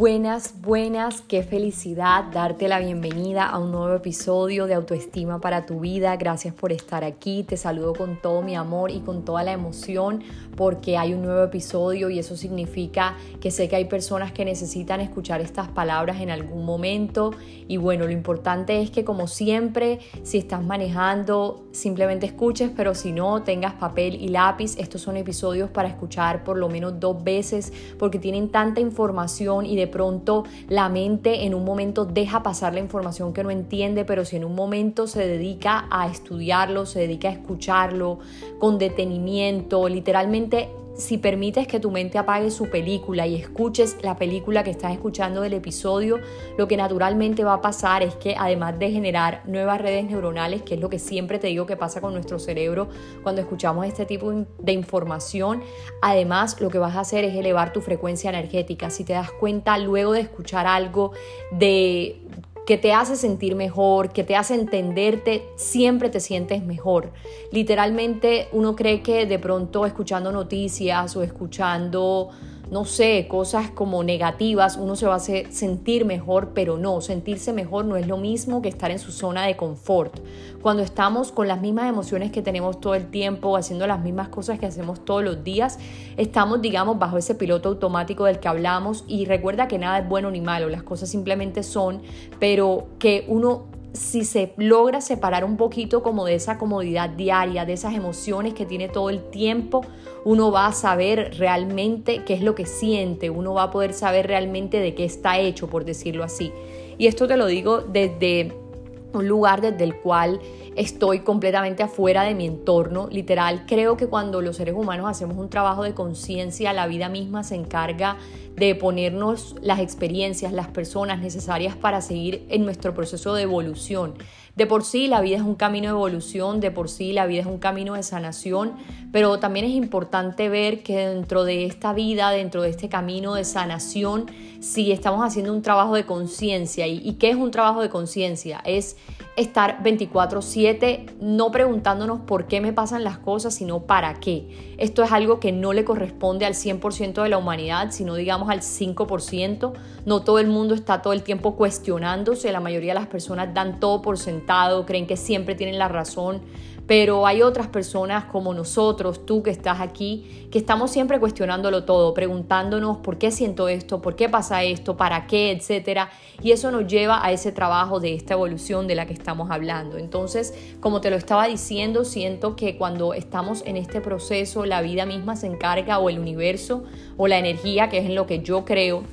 Buenas, buenas, qué felicidad darte la bienvenida a un nuevo episodio de Autoestima para tu vida. Gracias por estar aquí, te saludo con todo mi amor y con toda la emoción porque hay un nuevo episodio y eso significa que sé que hay personas que necesitan escuchar estas palabras en algún momento y bueno, lo importante es que como siempre, si estás manejando, simplemente escuches, pero si no, tengas papel y lápiz. Estos son episodios para escuchar por lo menos dos veces porque tienen tanta información y de pronto la mente en un momento deja pasar la información que no entiende, pero si en un momento se dedica a estudiarlo, se dedica a escucharlo con detenimiento, literalmente si permites que tu mente apague su película y escuches la película que estás escuchando del episodio, lo que naturalmente va a pasar es que además de generar nuevas redes neuronales, que es lo que siempre te digo que pasa con nuestro cerebro cuando escuchamos este tipo de información, además lo que vas a hacer es elevar tu frecuencia energética. Si te das cuenta luego de escuchar algo de que te hace sentir mejor, que te hace entenderte, siempre te sientes mejor. Literalmente uno cree que de pronto escuchando noticias o escuchando no sé, cosas como negativas, uno se va a sentir mejor, pero no, sentirse mejor no es lo mismo que estar en su zona de confort. Cuando estamos con las mismas emociones que tenemos todo el tiempo, haciendo las mismas cosas que hacemos todos los días, estamos, digamos, bajo ese piloto automático del que hablamos y recuerda que nada es bueno ni malo, las cosas simplemente son, pero que uno si se logra separar un poquito como de esa comodidad diaria, de esas emociones que tiene todo el tiempo, uno va a saber realmente qué es lo que siente, uno va a poder saber realmente de qué está hecho, por decirlo así. Y esto te lo digo desde un lugar desde el cual estoy completamente afuera de mi entorno. Literal, creo que cuando los seres humanos hacemos un trabajo de conciencia, la vida misma se encarga de ponernos las experiencias, las personas necesarias para seguir en nuestro proceso de evolución. De por sí la vida es un camino de evolución, de por sí la vida es un camino de sanación, pero también es importante ver que dentro de esta vida, dentro de este camino de sanación, si estamos haciendo un trabajo de conciencia. ¿Y, ¿Y qué es un trabajo de conciencia? Es estar 24/7 no preguntándonos por qué me pasan las cosas, sino para qué. Esto es algo que no le corresponde al 100% de la humanidad, sino digamos al 5%. No todo el mundo está todo el tiempo cuestionándose, la mayoría de las personas dan todo por sentado, creen que siempre tienen la razón pero hay otras personas como nosotros, tú que estás aquí, que estamos siempre cuestionándolo todo, preguntándonos por qué siento esto, por qué pasa esto, para qué, etcétera, y eso nos lleva a ese trabajo de esta evolución de la que estamos hablando. Entonces, como te lo estaba diciendo, siento que cuando estamos en este proceso, la vida misma se encarga o el universo o la energía, que es en lo que yo creo,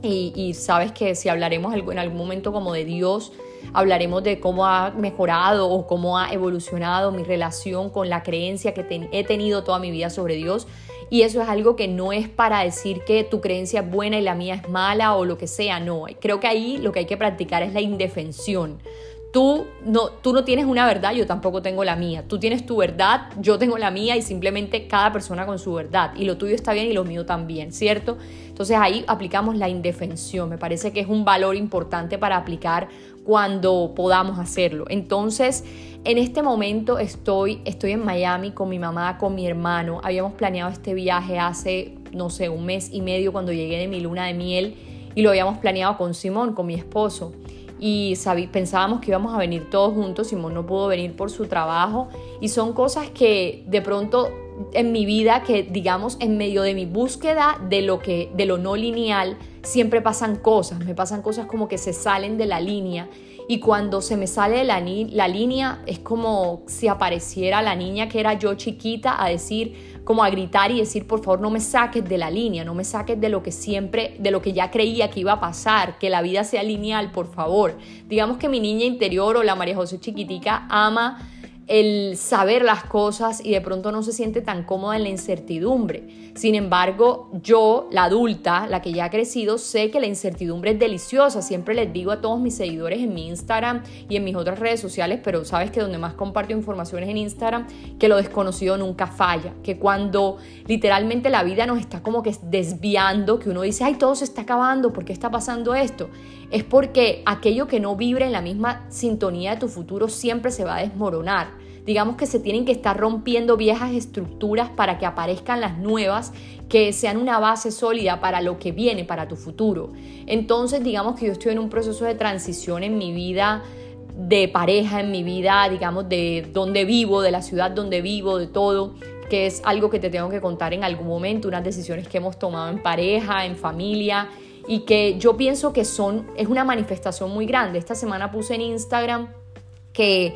y, y sabes que si hablaremos en algún momento como de Dios, hablaremos de cómo ha mejorado o cómo ha evolucionado mi relación con la creencia que he tenido toda mi vida sobre Dios. Y eso es algo que no es para decir que tu creencia es buena y la mía es mala o lo que sea, no. Creo que ahí lo que hay que practicar es la indefensión. Tú no, tú no tienes una verdad, yo tampoco tengo la mía. Tú tienes tu verdad, yo tengo la mía y simplemente cada persona con su verdad. Y lo tuyo está bien y lo mío también, ¿cierto? Entonces ahí aplicamos la indefensión. Me parece que es un valor importante para aplicar cuando podamos hacerlo. Entonces, en este momento estoy, estoy en Miami con mi mamá, con mi hermano. Habíamos planeado este viaje hace, no sé, un mes y medio cuando llegué de mi luna de miel y lo habíamos planeado con Simón, con mi esposo. Y pensábamos que íbamos a venir todos juntos, Simón no pudo venir por su trabajo y son cosas que de pronto en mi vida que digamos en medio de mi búsqueda de lo que de lo no lineal siempre pasan cosas, me pasan cosas como que se salen de la línea y cuando se me sale la, la línea es como si apareciera la niña que era yo chiquita a decir, como a gritar y decir, por favor, no me saques de la línea, no me saques de lo que siempre, de lo que ya creía que iba a pasar, que la vida sea lineal, por favor. Digamos que mi niña interior o la María José chiquitica ama el saber las cosas y de pronto no se siente tan cómoda en la incertidumbre. Sin embargo, yo, la adulta, la que ya ha crecido, sé que la incertidumbre es deliciosa. Siempre les digo a todos mis seguidores en mi Instagram y en mis otras redes sociales, pero sabes que donde más comparto información es en Instagram, que lo desconocido nunca falla. Que cuando literalmente la vida nos está como que desviando, que uno dice, ay, todo se está acabando, ¿por qué está pasando esto? Es porque aquello que no vibra en la misma sintonía de tu futuro siempre se va a desmoronar. Digamos que se tienen que estar rompiendo viejas estructuras para que aparezcan las nuevas que sean una base sólida para lo que viene, para tu futuro. Entonces, digamos que yo estoy en un proceso de transición en mi vida de pareja, en mi vida, digamos, de donde vivo, de la ciudad donde vivo, de todo que es algo que te tengo que contar en algún momento, unas decisiones que hemos tomado en pareja, en familia, y que yo pienso que son, es una manifestación muy grande. Esta semana puse en Instagram que,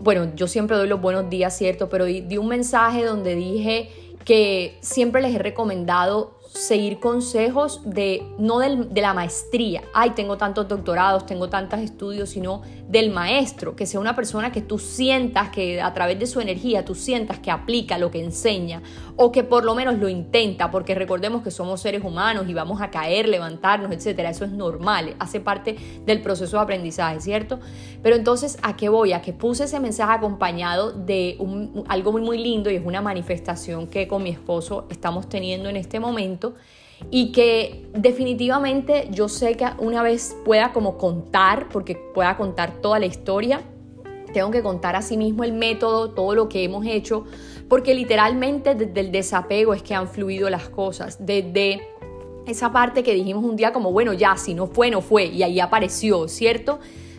bueno, yo siempre doy los buenos días, ¿cierto? Pero di, un mensaje donde dije que siempre les he recomendado seguir consejos de no de la maestría, ay, tengo tantos doctorados, tengo tantos estudios, sino del maestro, que sea una persona que tú sientas que a través de su energía tú sientas que aplica lo que enseña o que por lo menos lo intenta, porque recordemos que somos seres humanos y vamos a caer, levantarnos, etcétera, eso es normal, hace parte del proceso de aprendizaje, ¿cierto? Pero entonces, ¿a qué voy? A que puse ese mensaje acompañado de algo muy muy lindo y es una manifestación que con mi esposo estamos teniendo en este momento y que definitivamente yo sé que una vez pueda como contar, porque pueda contar toda la historia, tengo que contar a sí mismo el método, todo lo que hemos hecho, porque literalmente desde el desapego es que han fluido las cosas, desde esa parte que dijimos un día como, bueno, ya, si no fue, no fue, y ahí apareció, ¿cierto?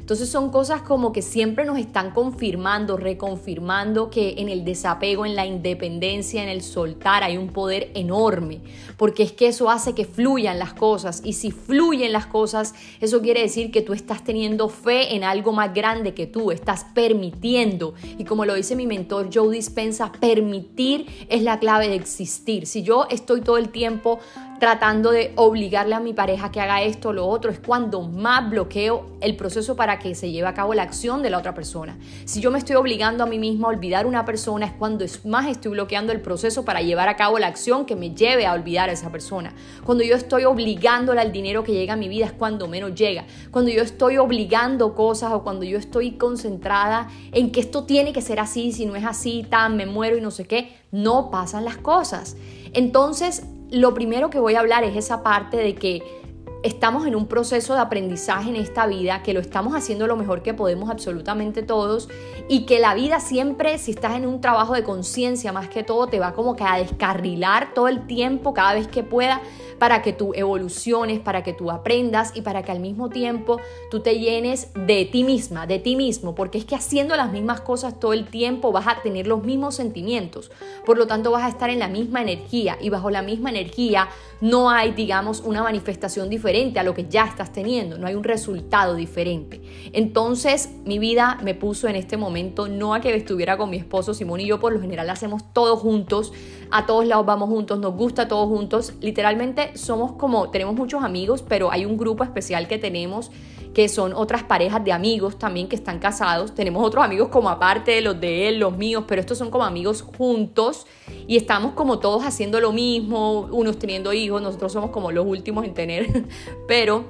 Entonces son cosas como que siempre nos están confirmando, reconfirmando que en el desapego, en la independencia, en el soltar hay un poder enorme, porque es que eso hace que fluyan las cosas y si fluyen las cosas, eso quiere decir que tú estás teniendo fe en algo más grande que tú, estás permitiendo y como lo dice mi mentor Joe Dispensa, permitir es la clave de existir. Si yo estoy todo el tiempo tratando de obligarle a mi pareja que haga esto o lo otro, es cuando más bloqueo el proceso para que se lleve a cabo la acción de la otra persona. Si yo me estoy obligando a mí misma a olvidar una persona, es cuando más estoy bloqueando el proceso para llevar a cabo la acción que me lleve a olvidar a esa persona. Cuando yo estoy obligándola al dinero que llega a mi vida, es cuando menos llega. Cuando yo estoy obligando cosas o cuando yo estoy concentrada en que esto tiene que ser así, si no es así, tan, me muero y no sé qué, no pasan las cosas. Entonces, lo primero que voy a hablar es esa parte de que estamos en un proceso de aprendizaje en esta vida, que lo estamos haciendo lo mejor que podemos absolutamente todos y que la vida siempre, si estás en un trabajo de conciencia más que todo, te va como que a descarrilar todo el tiempo, cada vez que pueda, para que tú evoluciones, para que tú aprendas y para que al mismo tiempo tú te llenes de ti misma, de ti mismo, porque es que haciendo las mismas cosas todo el tiempo vas a tener los mismos sentimientos, por lo tanto vas a estar en la misma energía y bajo la misma energía no hay, digamos, una manifestación diferente a lo que ya estás teniendo, no hay un resultado diferente. Entonces mi vida me puso en este momento no a que estuviera con mi esposo Simón y yo por lo general hacemos todo juntos, a todos lados vamos juntos, nos gusta todos juntos, literalmente somos como, tenemos muchos amigos, pero hay un grupo especial que tenemos que son otras parejas de amigos también que están casados. Tenemos otros amigos como aparte de los de él, los míos, pero estos son como amigos juntos y estamos como todos haciendo lo mismo, unos teniendo hijos, nosotros somos como los últimos en tener, pero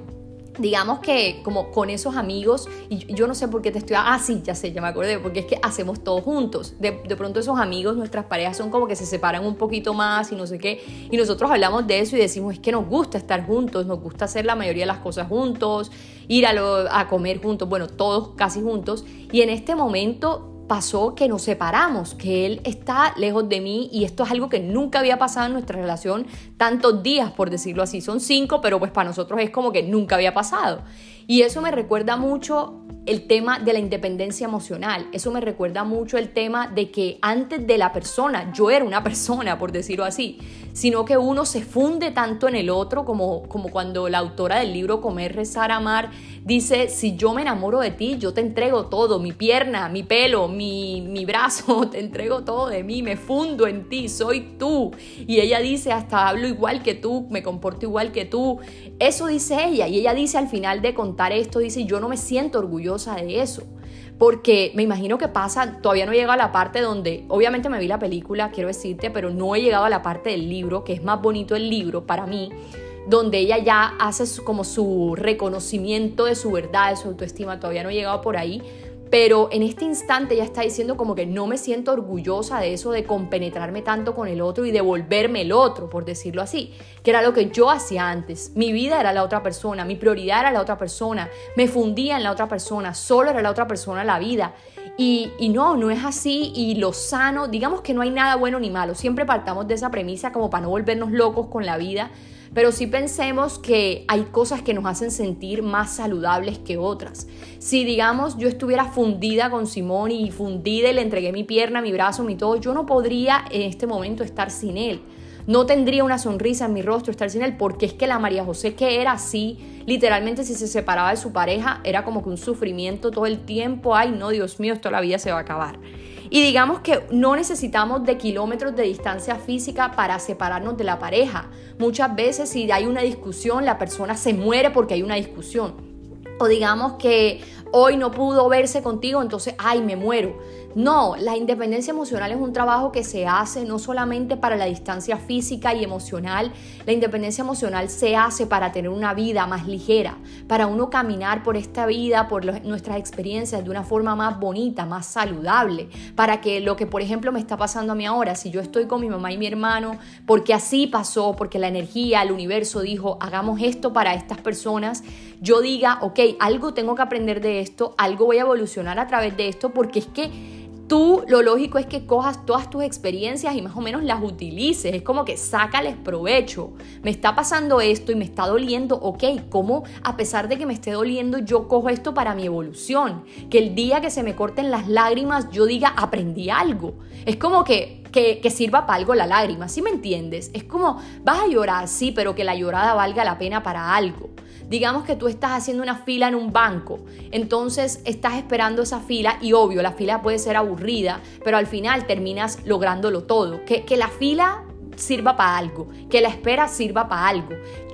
digamos que como con esos amigos, y yo no sé por qué te estoy, ah, sí, ya sé, ya me acordé, porque es que hacemos todo juntos. De, pronto esos amigos, nuestras parejas son como que se separan un poquito más y no sé qué, y nosotros hablamos de eso y decimos, es que nos gusta estar juntos, nos gusta hacer la mayoría de las cosas juntos, ir a, a comer juntos, bueno, todos casi juntos, y en este momento pasó que nos separamos, que él está lejos de mí y esto es algo que nunca había pasado en nuestra relación tantos días, por decirlo así. Son cinco, pero pues para nosotros es como que nunca había pasado. Y eso me recuerda mucho el tema de la independencia emocional. Eso me recuerda mucho el tema de que antes de la persona, yo era una persona, por decirlo así, sino que uno se funde tanto en el otro, como, como cuando la autora del libro Comer, Rezar, Amar dice, si yo me enamoro de ti, yo te entrego todo, mi pierna, mi pelo, mi, mi brazo, te entrego todo de mí, me fundo en ti, soy tú. Y ella dice, hasta hablo igual que tú, me comporto igual que tú. Eso dice ella. Y ella dice al final de contar esto, dice, yo no me siento orgullosa de eso. Porque me imagino que pasa, todavía no he llegado a la parte donde, obviamente me vi la película, quiero decirte, pero no he llegado a la parte del libro, que es más bonito el libro para mí, donde ella ya hace como su reconocimiento de su verdad, de su autoestima, todavía no he llegado por ahí, pero en este instante ella está diciendo como que no me siento orgullosa de eso, de compenetrarme tanto con el otro y devolverme el otro, por decirlo así, que era lo que yo hacía antes. Mi vida era la otra persona, mi prioridad era la otra persona, me fundía en la otra persona, solo era la otra persona la vida. Y, y, no, no es así y lo sano, digamos que no hay nada bueno ni malo, siempre partamos de esa premisa como para no volvernos locos con la vida, pero sí pensemos que hay cosas que nos hacen sentir más saludables que otras. Si digamos yo estuviera fundida con Simón y fundida y le entregué mi pierna, mi brazo, mi todo, yo no podría en este momento estar sin él. No tendría una sonrisa en mi rostro estar sin él, porque es que la María José que era así, literalmente si se separaba de su pareja, era como que un sufrimiento todo el tiempo, ay no, Dios mío, esto la vida se va a acabar. Y digamos que no necesitamos de kilómetros de distancia física para separarnos de la pareja. Muchas veces si hay una discusión, la persona se muere porque hay una discusión. O digamos que hoy no pudo verse contigo, entonces, ay, me muero. No, la independencia emocional es un trabajo que se hace no solamente para la distancia física y emocional, la independencia emocional se hace para tener una vida más ligera, para uno caminar por esta vida, por nuestras experiencias de una forma más bonita, más saludable, para que lo que por ejemplo me está pasando a mí ahora, si yo estoy con mi mamá y mi hermano, porque así pasó, porque la energía, el universo dijo, hagamos esto para estas personas, yo diga, ok, algo tengo que aprender de esto, algo voy a evolucionar a través de esto, porque es que tú lo lógico es que cojas todas tus experiencias y más o menos las utilices. Es como que sácales provecho. Me está pasando esto y me está doliendo. Ok, ¿cómo a pesar de que me esté doliendo yo cojo esto para mi evolución? Que el día que se me corten las lágrimas yo diga aprendí algo. Es como que, que, sirva para algo la lágrima, ¿sí me entiendes? Es como vas a llorar, sí, pero que la llorada valga la pena para algo. Digamos que tú estás haciendo una fila en un banco, entonces estás esperando esa fila y obvio, la fila puede ser aburrida, pero al final terminas lográndolo todo. Que, que la fila sirva para algo, que la espera sirva para algo.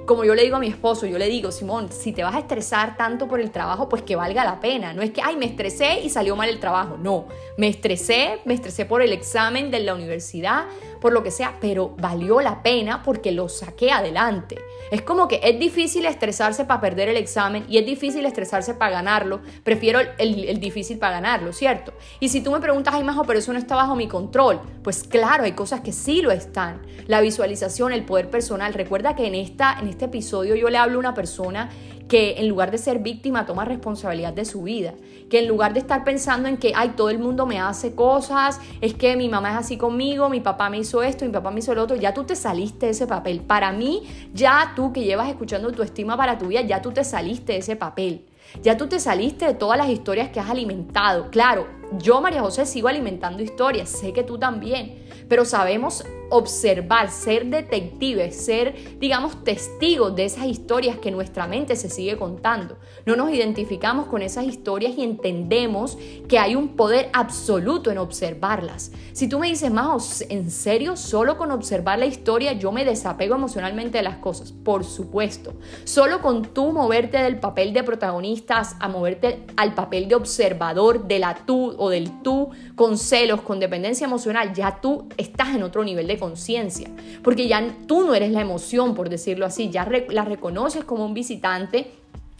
Como yo le digo a mi esposo, yo le digo, Simón, si te vas a estresar tanto por el trabajo, pues que valga la pena. No es que, ay, me estresé y salió mal el trabajo. No, me estresé, me estresé por el examen de la universidad, por lo que sea, pero valió la pena porque lo saqué adelante. Es como que es difícil estresarse para perder el examen y es difícil estresarse para ganarlo. Prefiero el, difícil para ganarlo, ¿cierto? Y si tú me preguntas, ay, Majo, pero eso no está bajo mi control. Pues claro, hay cosas que sí lo están. La visualización, el poder personal. Recuerda que en, esta, en este episodio yo le hablo a una persona que en lugar de ser víctima toma responsabilidad de su vida, que en lugar de estar pensando en que, ay, todo el mundo me hace cosas, es que mi mamá es así conmigo, mi papá me hizo esto, mi papá me hizo lo otro, ya tú te saliste de ese papel. Para mí, ya tú que llevas escuchando tu estima para tu vida, ya tú te saliste de ese papel. Ya tú te saliste de todas las historias que has alimentado. Claro, yo, María José, sigo alimentando historias, sé que tú también, pero sabemos observar, ser detectives, ser, digamos, testigos de esas historias que nuestra mente se sigue contando. No nos identificamos con esas historias y entendemos que hay un poder absoluto en observarlas. Si tú me dices, más ¿en serio? Solo con observar la historia yo me desapego emocionalmente de las cosas. Por supuesto. Solo con tú moverte del papel de protagonistas a moverte al papel de observador, de la tú o del tú, con celos, con dependencia emocional, ya tú estás en otro nivel de conciencia, porque ya tú no eres la emoción, por decirlo así, ya la reconoces como un visitante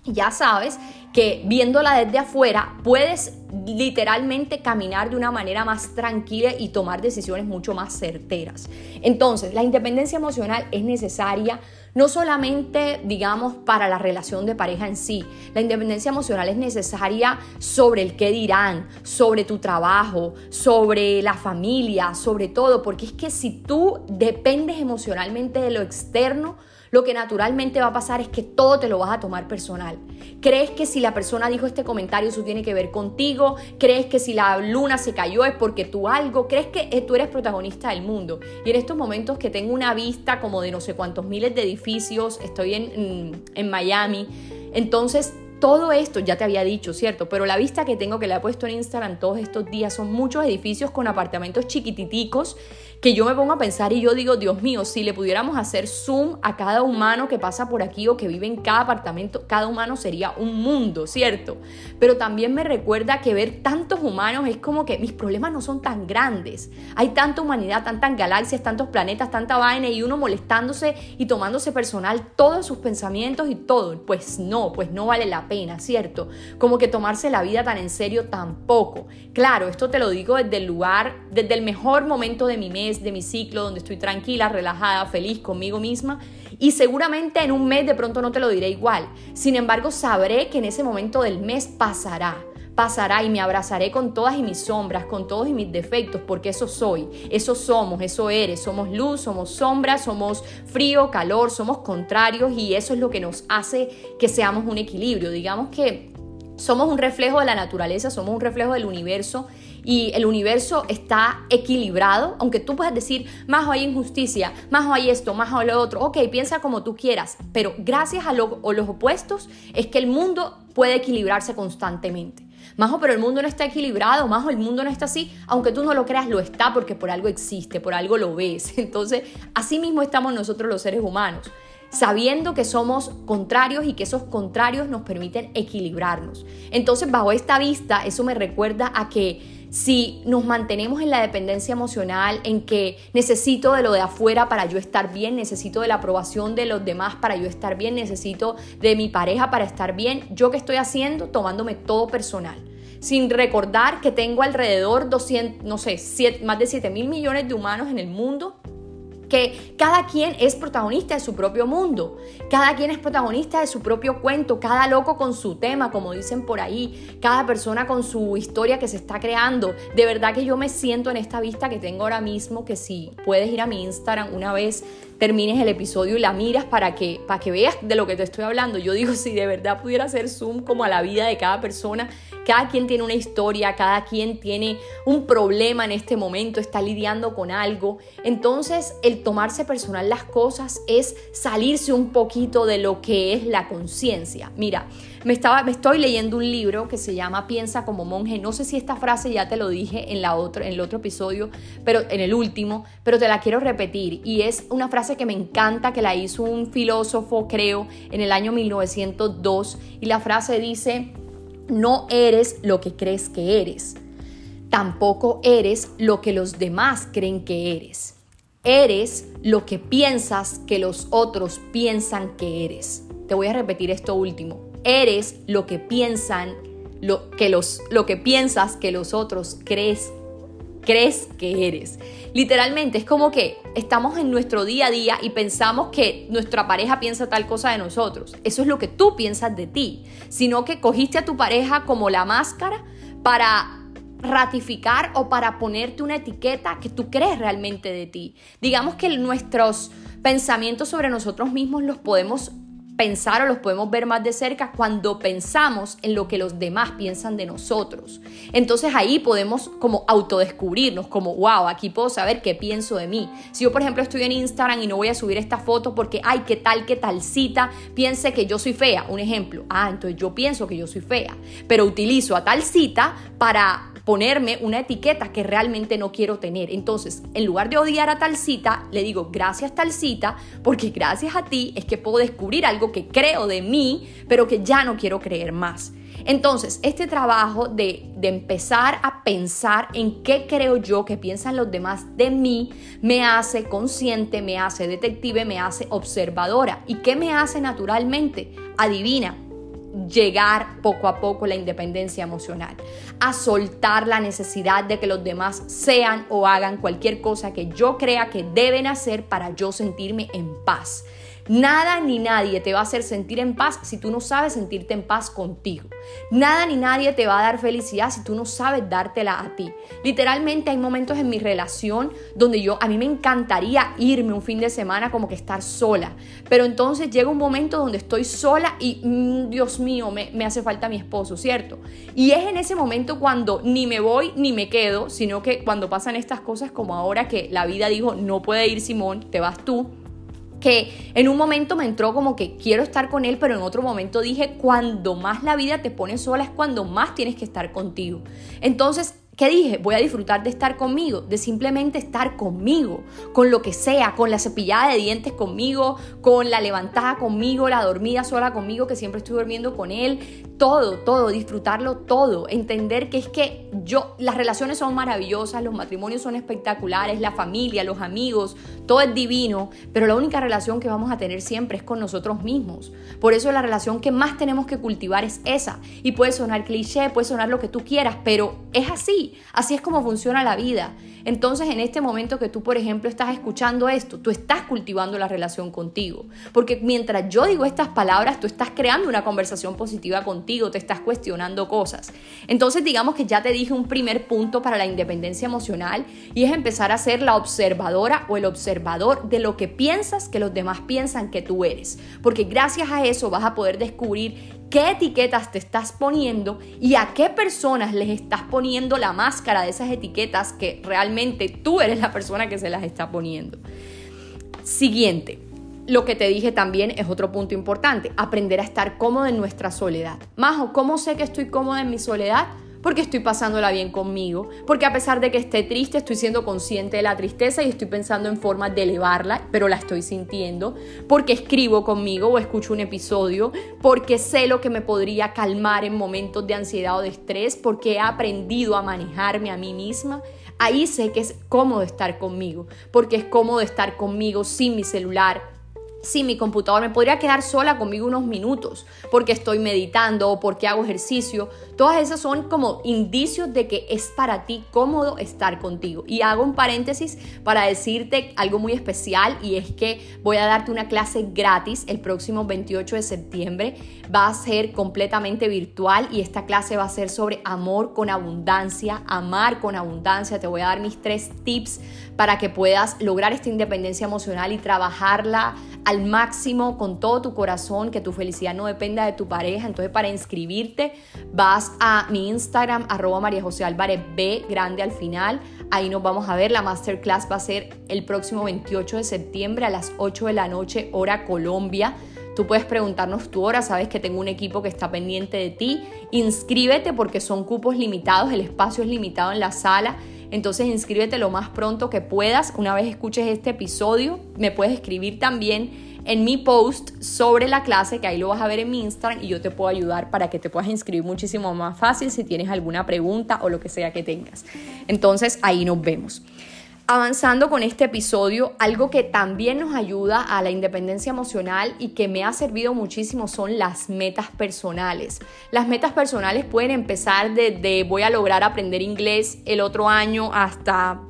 ya sabes que viéndola desde afuera puedes literalmente caminar de una manera más tranquila y tomar decisiones mucho más certeras. Entonces, la independencia emocional es necesaria no solamente, digamos, para la relación de pareja en sí. La independencia emocional es necesaria sobre el qué dirán, sobre tu trabajo, sobre la familia, sobre todo, porque es que si tú dependes emocionalmente de lo externo, lo que naturalmente va a pasar es que todo te lo vas a tomar personal. Crees que si la persona dijo este comentario, eso tiene que ver contigo. Crees que si la luna se cayó es porque tú algo. Crees que tú eres protagonista del mundo. Y en estos momentos que tengo una vista como de no sé cuántos miles de edificios, estoy en, en Miami, entonces todo esto ya te había dicho, ¿cierto? Pero la vista que tengo que le he puesto en Instagram todos estos días son muchos edificios con apartamentos chiquititicos que yo me pongo a pensar y yo digo, Dios mío, si le pudiéramos hacer zoom a cada humano que pasa por aquí o que vive en cada apartamento, cada humano sería un mundo, ¿cierto? Pero también me recuerda que ver tantos humanos es como que mis problemas no son tan grandes. Hay tanta humanidad, tantas galaxias, tantos planetas, tanta vaina y uno molestándose y tomándose personal todos sus pensamientos y todo. Pues no, pues no vale la pena, ¿cierto? Como que tomarse la vida tan en serio tampoco. Claro, esto te lo digo desde el lugar, desde el mejor momento de mi mes de mi ciclo donde estoy tranquila, relajada, feliz conmigo misma y seguramente en un mes de pronto no te lo diré igual. Sin embargo, sabré que en ese momento del mes pasará pasará y me abrazaré con todas y mis sombras, con todos y mis defectos, porque eso soy, eso somos, eso eres, somos luz, somos sombra, somos frío, calor, somos contrarios y eso es lo que nos hace que seamos un equilibrio. Digamos que somos un reflejo de la naturaleza, somos un reflejo del universo y el universo está equilibrado, aunque tú puedas decir, más hay injusticia, más hay esto, más hay lo otro, ok, piensa como tú quieras, pero gracias a, los opuestos es que el mundo puede equilibrarse constantemente. Majo, pero el mundo no está equilibrado, Majo, el mundo no está así, aunque tú no lo creas, lo está porque por algo existe, por algo lo ves. Entonces, así mismo estamos nosotros los seres humanos sabiendo que somos contrarios y que esos contrarios nos permiten equilibrarnos. Entonces, bajo esta vista, eso me recuerda a que si nos mantenemos en la dependencia emocional, en que necesito de lo de afuera para yo estar bien, necesito de la aprobación de los demás para yo estar bien, necesito de mi pareja para estar bien, yo qué estoy haciendo tomándome todo personal. Sin recordar que tengo alrededor 200, no sé, más de 7 mil millones de humanos en el mundo que cada quien es protagonista de su propio mundo, cada quien es protagonista de su propio cuento, cada loco con su tema, como dicen por ahí, cada persona con su historia que se está creando. De verdad que yo me siento en esta vista que tengo ahora mismo, que si puedes ir a mi Instagram una vez termines el episodio y la miras para que, para que veas de lo que te estoy hablando. Yo digo, si de verdad pudiera hacer zoom como a la vida de cada persona, cada quien tiene una historia, cada quien tiene un problema en este momento, está lidiando con algo. Entonces, el tomarse personal las cosas es salirse un poquito de lo que es la conciencia. Mira, me, estaba, me estoy leyendo un libro que se llama Piensa como monje. No sé si esta frase ya te lo dije en, la otro, en el otro episodio, pero en el último, pero te la quiero repetir. Y es una frase que me encanta, que la hizo un filósofo, creo, en el año 1902. Y la frase dice, no eres lo que crees que eres. Tampoco eres lo que los demás creen que eres. Eres lo que piensas que los otros piensan que eres. Te voy a repetir esto último eres lo que piensan, lo que, los, lo que piensas que los otros crees, crees que eres. Literalmente es como que estamos en nuestro día a día y pensamos que nuestra pareja piensa tal cosa de nosotros. Eso es lo que tú piensas de ti, sino que cogiste a tu pareja como la máscara para ratificar o para ponerte una etiqueta que tú crees realmente de ti. Digamos que nuestros pensamientos sobre nosotros mismos los podemos pensar o los podemos ver más de cerca cuando pensamos en lo que los demás piensan de nosotros. Entonces ahí podemos como autodescubrirnos, como, wow, aquí puedo saber qué pienso de mí. Si yo, por ejemplo, estoy en Instagram y no voy a subir esta foto porque, ay, qué tal, qué tal cita, piense que yo soy fea, un ejemplo. Ah, entonces yo pienso que yo soy fea, pero utilizo a tal cita para ponerme una etiqueta que realmente no quiero tener. Entonces, en lugar de odiar a tal cita, le digo gracias tal cita, porque gracias a ti es que puedo descubrir algo que creo de mí, pero que ya no quiero creer más. Entonces, este trabajo de, de, empezar a pensar en qué creo yo que piensan los demás de mí, me hace consciente, me hace detective, me hace observadora. ¿Y qué me hace naturalmente? Adivina, llegar poco a poco la independencia emocional, a soltar la necesidad de que los demás sean o hagan cualquier cosa que yo crea que deben hacer para yo sentirme en paz. Nada ni nadie te va a hacer sentir en paz si tú no sabes sentirte en paz contigo. Nada ni nadie te va a dar felicidad si tú no sabes dártela a ti. Literalmente hay momentos en mi relación donde yo, a mí me encantaría irme un fin de semana como que estar sola. Pero entonces llega un momento donde estoy sola y, mm, Dios mío, me, me hace falta mi esposo, ¿cierto? Y es en ese momento cuando ni me voy ni me quedo, sino que cuando pasan estas cosas como ahora que la vida dijo, no puede ir Simón, te vas tú que en un momento me entró como que quiero estar con él, pero en otro momento dije, cuando más la vida te pone sola es cuando más tienes que estar contigo. Entonces, ¿Qué dije? Voy a disfrutar de estar conmigo, de simplemente estar conmigo, con lo que sea, con la cepillada de dientes conmigo, con la levantada conmigo, la dormida sola conmigo, que siempre estoy durmiendo con él, todo, todo, disfrutarlo todo, entender que es que yo, las relaciones son maravillosas, los matrimonios son espectaculares, la familia, los amigos, todo es divino, pero la única relación que vamos a tener siempre es con nosotros mismos. Por eso la relación que más tenemos que cultivar es esa. Y puede sonar cliché, puede sonar lo que tú quieras, pero es así, así es como funciona la vida. Entonces, en este momento que tú, por ejemplo, estás escuchando esto, tú estás cultivando la relación contigo. Porque mientras yo digo estas palabras, tú estás creando una conversación positiva contigo, te estás cuestionando cosas. Entonces, digamos que ya te dije un primer punto para la independencia emocional y es empezar a ser la observadora o el observador de lo que piensas que los demás piensan que tú eres. Porque gracias a eso vas a poder descubrir qué etiquetas te estás poniendo y a qué personas les estás poniendo la máscara de esas etiquetas que realmente tú eres la persona que se las está poniendo. Siguiente. Lo que te dije también es otro punto importante, aprender a estar cómodo en nuestra soledad. Majo, ¿cómo sé que estoy cómoda en mi soledad? Porque estoy pasándola bien conmigo, porque a pesar de que esté triste, estoy siendo consciente de la tristeza y estoy pensando en formas de elevarla, pero la estoy sintiendo, porque escribo conmigo o escucho un episodio, porque sé lo que me podría calmar en momentos de ansiedad o de estrés, porque he aprendido a manejarme a mí misma. Ahí sé que es cómodo estar conmigo, porque es cómodo estar conmigo sin mi celular, si mi computador me podría quedar sola conmigo unos minutos porque estoy meditando o porque hago ejercicio. Todas esas son como indicios de que es para ti cómodo estar contigo. Y hago un paréntesis para decirte algo muy especial y es que voy a darte una clase gratis el próximo 28 de septiembre. Va a ser completamente virtual y esta clase va a ser sobre amor con abundancia, amar con abundancia. Te voy a dar mis tres tips para que puedas lograr esta independencia emocional y trabajarla al máximo con todo tu corazón, que tu felicidad no dependa de tu pareja. Entonces, para inscribirte, vas a mi Instagram, arroba María José Álvarez B, grande al final. Ahí nos vamos a ver. La masterclass va a ser el próximo 28 de septiembre a las 8 de la noche, hora Colombia. Tú puedes preguntarnos tu hora, sabes que tengo un equipo que está pendiente de ti. Inscríbete porque son cupos limitados, el espacio es limitado en la sala. Entonces inscríbete lo más pronto que puedas. Una vez escuches este episodio, me puedes escribir también en mi post sobre la clase, que ahí lo vas a ver en mi Instagram y yo te puedo ayudar para que te puedas inscribir muchísimo más fácil si tienes alguna pregunta o lo que sea que tengas. Entonces ahí nos vemos. Avanzando con este episodio, algo que también nos ayuda a la independencia emocional y que me ha servido muchísimo son las metas personales. Las metas personales pueden empezar desde voy a lograr aprender inglés el otro año hasta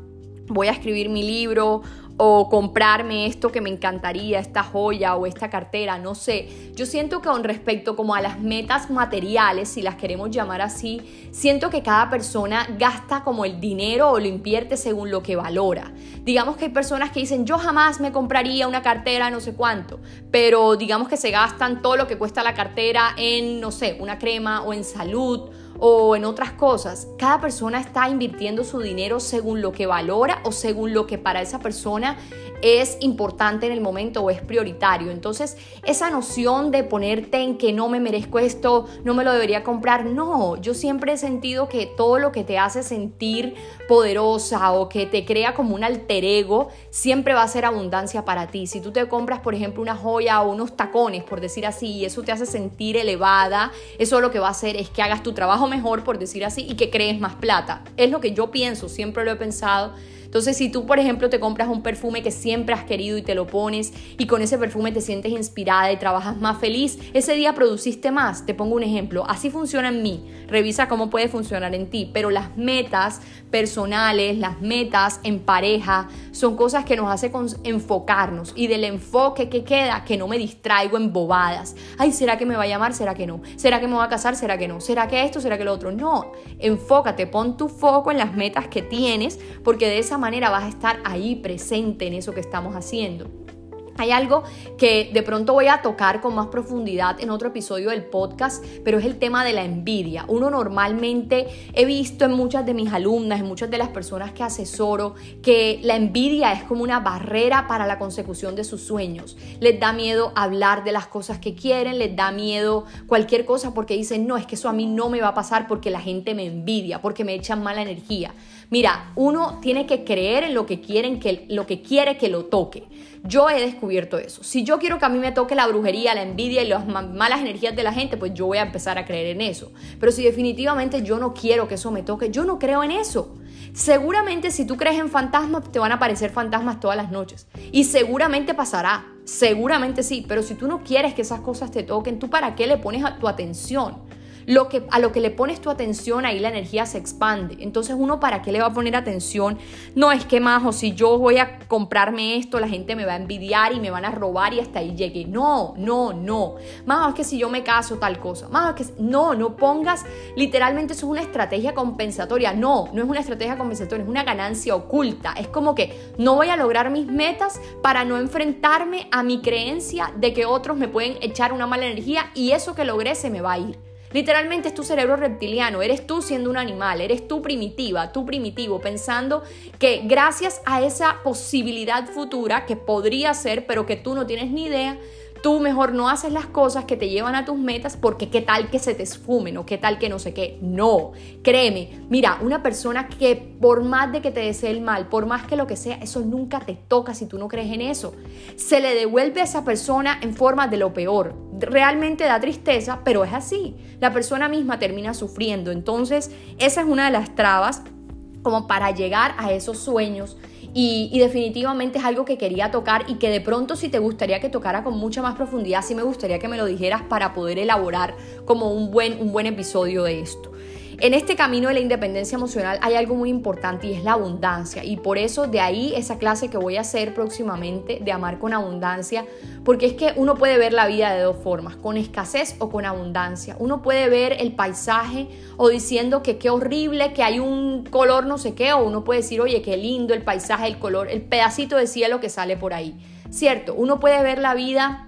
voy a escribir mi libro o comprarme esto que me encantaría, esta joya o esta cartera, no sé. Yo siento que con respecto como a las metas materiales, si las queremos llamar así, siento que cada persona gasta como el dinero o lo invierte según lo que valora. Digamos que hay personas que dicen, yo jamás me compraría una cartera no sé cuánto, pero digamos que se gastan todo lo que cuesta la cartera en, no sé, una crema o en salud o en otras cosas. Cada persona está invirtiendo su dinero según lo que valora o según lo que para esa persona es importante en el momento o es prioritario. Entonces, esa noción de ponerte en que no me merezco esto, no me lo debería comprar, no, yo siempre he sentido que todo lo que te hace sentir poderosa o que te crea como un alter ego, siempre va a ser abundancia para ti. Si tú te compras, por ejemplo, una joya o unos tacones, por decir así, y eso te hace sentir elevada, eso lo que va a hacer es que hagas tu trabajo mejor, por decir así, y que crees más plata. Es lo que yo pienso, siempre lo he pensado entonces, si tú, por ejemplo, te compras un perfume que siempre has querido y te lo pones y con ese perfume te sientes inspirada y trabajas más feliz, ese día produciste más. Te pongo un ejemplo. Así funciona en mí. Revisa cómo puede funcionar en ti. Pero las metas personales, las metas en pareja, son cosas que nos hace enfocarnos. Y del enfoque que queda, que no me distraigo en bobadas. Ay, ¿será que me va a llamar? ¿Será que no? ¿Será que me va a casar? ¿Será que no? ¿Será que esto? ¿Será que lo otro? No. Enfócate, pon tu foco en las metas que tienes, porque de esa manera manera vas a estar ahí presente en eso que estamos haciendo. Hay algo que de pronto voy a tocar con más profundidad en otro episodio del podcast, pero es el tema de la envidia. Uno normalmente he visto en muchas de mis alumnas, en muchas de las personas que asesoro, que la envidia es como una barrera para la consecución de sus sueños. Les da miedo hablar de las cosas que quieren, les da miedo cualquier cosa porque dicen, no, es que eso a mí no me va a pasar porque la gente me envidia, porque me echan mala energía. Mira, uno tiene que creer en lo que quieren, que lo que quiere que lo toque. Yo he descubierto eso. Si yo quiero que a mí me toque la brujería, la envidia y las malas energías de la gente, pues yo voy a empezar a creer en eso. Pero si definitivamente yo no quiero que eso me toque, yo no creo en eso. Seguramente si tú crees en fantasmas, te van a aparecer fantasmas todas las noches. Y seguramente pasará. Seguramente sí. Pero si tú no quieres que esas cosas te toquen, ¿tú para qué le pones tu atención? Lo que, a lo que le pones tu atención, ahí la energía se expande. Entonces, uno, ¿para qué le va a poner atención? No es que más, o si yo voy a comprarme esto, la gente me va a envidiar y me van a robar y hasta ahí llegue. No, no, no. Más es que si yo me caso, tal cosa. Más es que. No, no pongas. Literalmente, eso es una estrategia compensatoria. No, no es una estrategia compensatoria, es una ganancia oculta. Es como que no voy a lograr mis metas para no enfrentarme a mi creencia de que otros me pueden echar una mala energía y eso que logré se me va a ir. Literalmente es tu cerebro reptiliano, eres tú siendo un animal, eres tú primitiva, tú primitivo, pensando que gracias a esa posibilidad futura que podría ser, pero que tú no tienes ni idea, tú mejor no haces las cosas que te llevan a tus metas porque qué tal que se te esfumen o qué tal que no sé qué. No, créeme, mira, una persona que por más de que te desee el mal, por más que lo que sea, eso nunca te toca si tú no crees en eso. Se le devuelve a esa persona en forma de lo peor. Realmente da tristeza, pero es así. La persona misma termina sufriendo. Entonces, esa es una de las trabas como para llegar a esos sueños y, definitivamente es algo que quería tocar y que de pronto si te gustaría que tocara con mucha más profundidad, sí me gustaría que me lo dijeras para poder elaborar como un buen, un buen episodio de esto. En este camino de la independencia emocional hay algo muy importante y es la abundancia. Y por eso de ahí esa clase que voy a hacer próximamente de amar con abundancia, porque es que uno puede ver la vida de dos formas, con escasez o con abundancia. Uno puede ver el paisaje o diciendo que qué horrible, que hay un color no sé qué, o uno puede decir, oye, qué lindo el paisaje, el color, el pedacito de cielo que sale por ahí. Cierto, uno puede ver la vida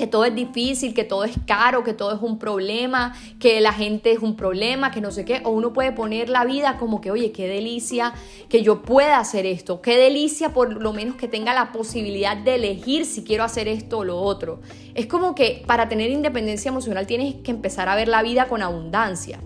que todo es difícil, que todo es caro, que todo es un problema, que la gente es un problema, que no sé qué, o uno puede poner la vida como que, oye, qué delicia que yo pueda hacer esto, qué delicia por lo menos que tenga la posibilidad de elegir si quiero hacer esto o lo otro. Es como que para tener independencia emocional tienes que empezar a ver la vida con abundancia.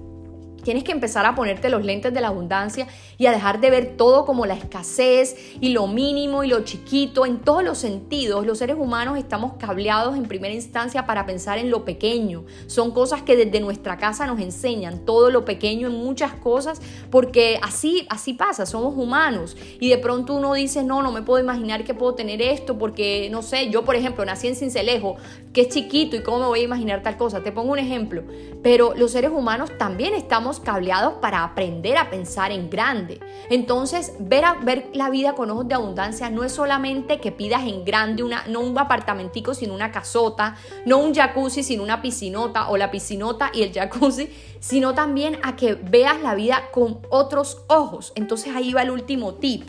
Tienes que empezar a ponerte los lentes de la abundancia y a dejar de ver todo como la escasez y lo mínimo y lo chiquito. En todos los sentidos, los seres humanos estamos cableados en primera instancia para pensar en lo pequeño. Son cosas que desde nuestra casa nos enseñan, todo lo pequeño en muchas cosas, porque así, así pasa, somos humanos. Y de pronto uno dice, no, no me puedo imaginar que puedo tener esto, porque no sé, yo por ejemplo nací en Cincelejo, que es chiquito y cómo me voy a imaginar tal cosa. Te pongo un ejemplo, pero los seres humanos también estamos cableados para aprender a pensar en grande. Entonces, ver, ver la vida con ojos de abundancia no es solamente que pidas en grande, una, no un apartamentico, sino una casota, no un jacuzzi, sino una piscinota, o la piscinota y el jacuzzi, sino también a que veas la vida con otros ojos. Entonces ahí va el último tip.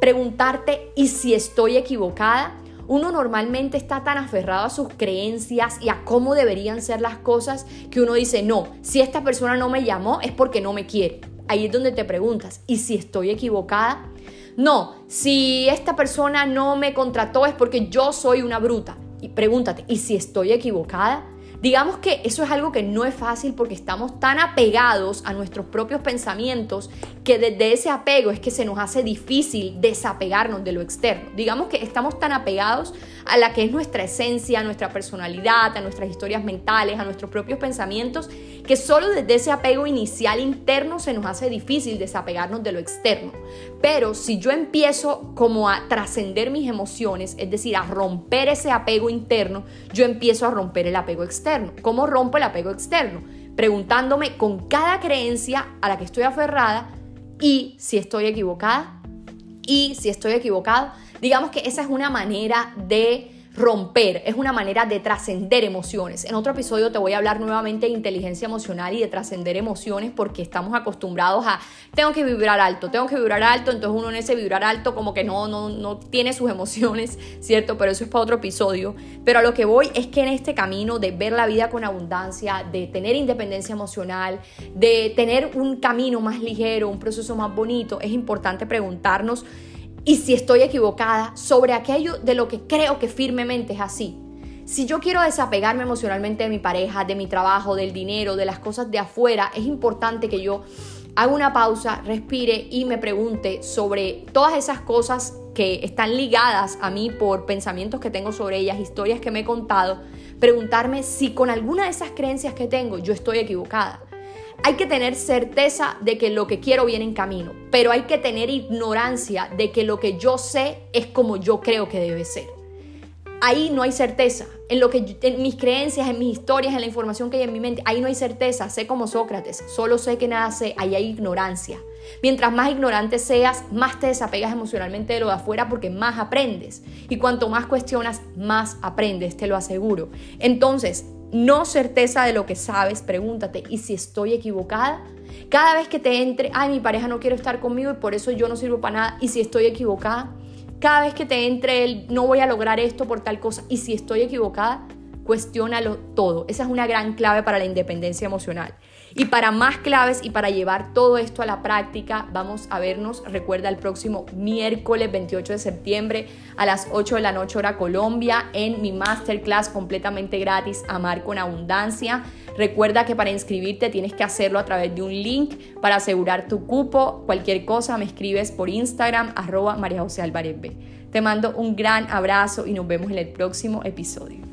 Preguntarte, ¿y si estoy equivocada? Uno normalmente está tan aferrado a sus creencias y a cómo deberían ser las cosas que uno dice, no, si esta persona no me llamó es porque no me quiere. Ahí es donde te preguntas, ¿y si estoy equivocada? No, si esta persona no me contrató es porque yo soy una bruta. Y pregúntate, ¿y si estoy equivocada? Digamos que eso es algo que no es fácil porque estamos tan apegados a nuestros propios pensamientos que desde ese apego es que se nos hace difícil desapegarnos de lo externo. Digamos que estamos tan apegados a la que es nuestra esencia, a nuestra personalidad, a nuestras historias mentales, a nuestros propios pensamientos, que solo desde ese apego inicial interno se nos hace difícil desapegarnos de lo externo. Pero si yo empiezo como a trascender mis emociones, es decir, a romper ese apego interno, yo empiezo a romper el apego externo. ¿Cómo rompo el apego externo? Preguntándome con cada creencia a la que estoy aferrada y si estoy equivocada y si estoy equivocado. Digamos que esa es una manera de romper, es una manera de trascender emociones. En otro episodio te voy a hablar nuevamente de inteligencia emocional y de trascender emociones porque estamos acostumbrados a tengo que vibrar alto, tengo que vibrar alto, entonces uno en ese vibrar alto como que no, no, no tiene sus emociones, ¿cierto? Pero eso es para otro episodio. Pero a lo que voy es que en este camino de ver la vida con abundancia, de tener independencia emocional, de tener un camino más ligero, un proceso más bonito, es importante preguntarnos y si estoy equivocada sobre aquello de lo que creo que firmemente es así. Si yo quiero desapegarme emocionalmente de mi pareja, de mi trabajo, del dinero, de las cosas de afuera, es importante que yo haga una pausa, respire y me pregunte sobre todas esas cosas que están ligadas a mí por pensamientos que tengo sobre ellas, historias que me he contado, preguntarme si con alguna de esas creencias que tengo yo estoy equivocada. Hay que tener certeza de que lo que quiero viene en camino, pero hay que tener ignorancia de que lo que yo sé es como yo creo que debe ser. Ahí no hay certeza. En lo que en mis creencias, en mis historias, en la información que hay en mi mente, ahí no hay certeza. Sé como Sócrates, solo sé que nada sé, ahí hay ignorancia. Mientras más ignorante seas, más te desapegas emocionalmente de lo de afuera porque más aprendes. Y cuanto más cuestionas, más aprendes, te lo aseguro. Entonces, no certeza de lo que sabes, pregúntate, ¿y si estoy equivocada? Cada vez que te entre, ay, mi pareja no quiere estar conmigo y por eso yo no sirvo para nada, ¿y si estoy equivocada? Cada vez que te entre el, no voy a lograr esto por tal cosa, ¿y si estoy equivocada? Cuestiónalo todo. Esa es una gran clave para la independencia emocional. Y para más claves y para llevar todo esto a la práctica, vamos a vernos, recuerda, el próximo miércoles 28 de septiembre a las 8 de la noche hora Colombia en mi masterclass completamente gratis, Amar con Abundancia. Recuerda que para inscribirte tienes que hacerlo a través de un link para asegurar tu cupo. Cualquier cosa me escribes por Instagram, arroba María José Álvarez B. Te mando un gran abrazo y nos vemos en el próximo episodio.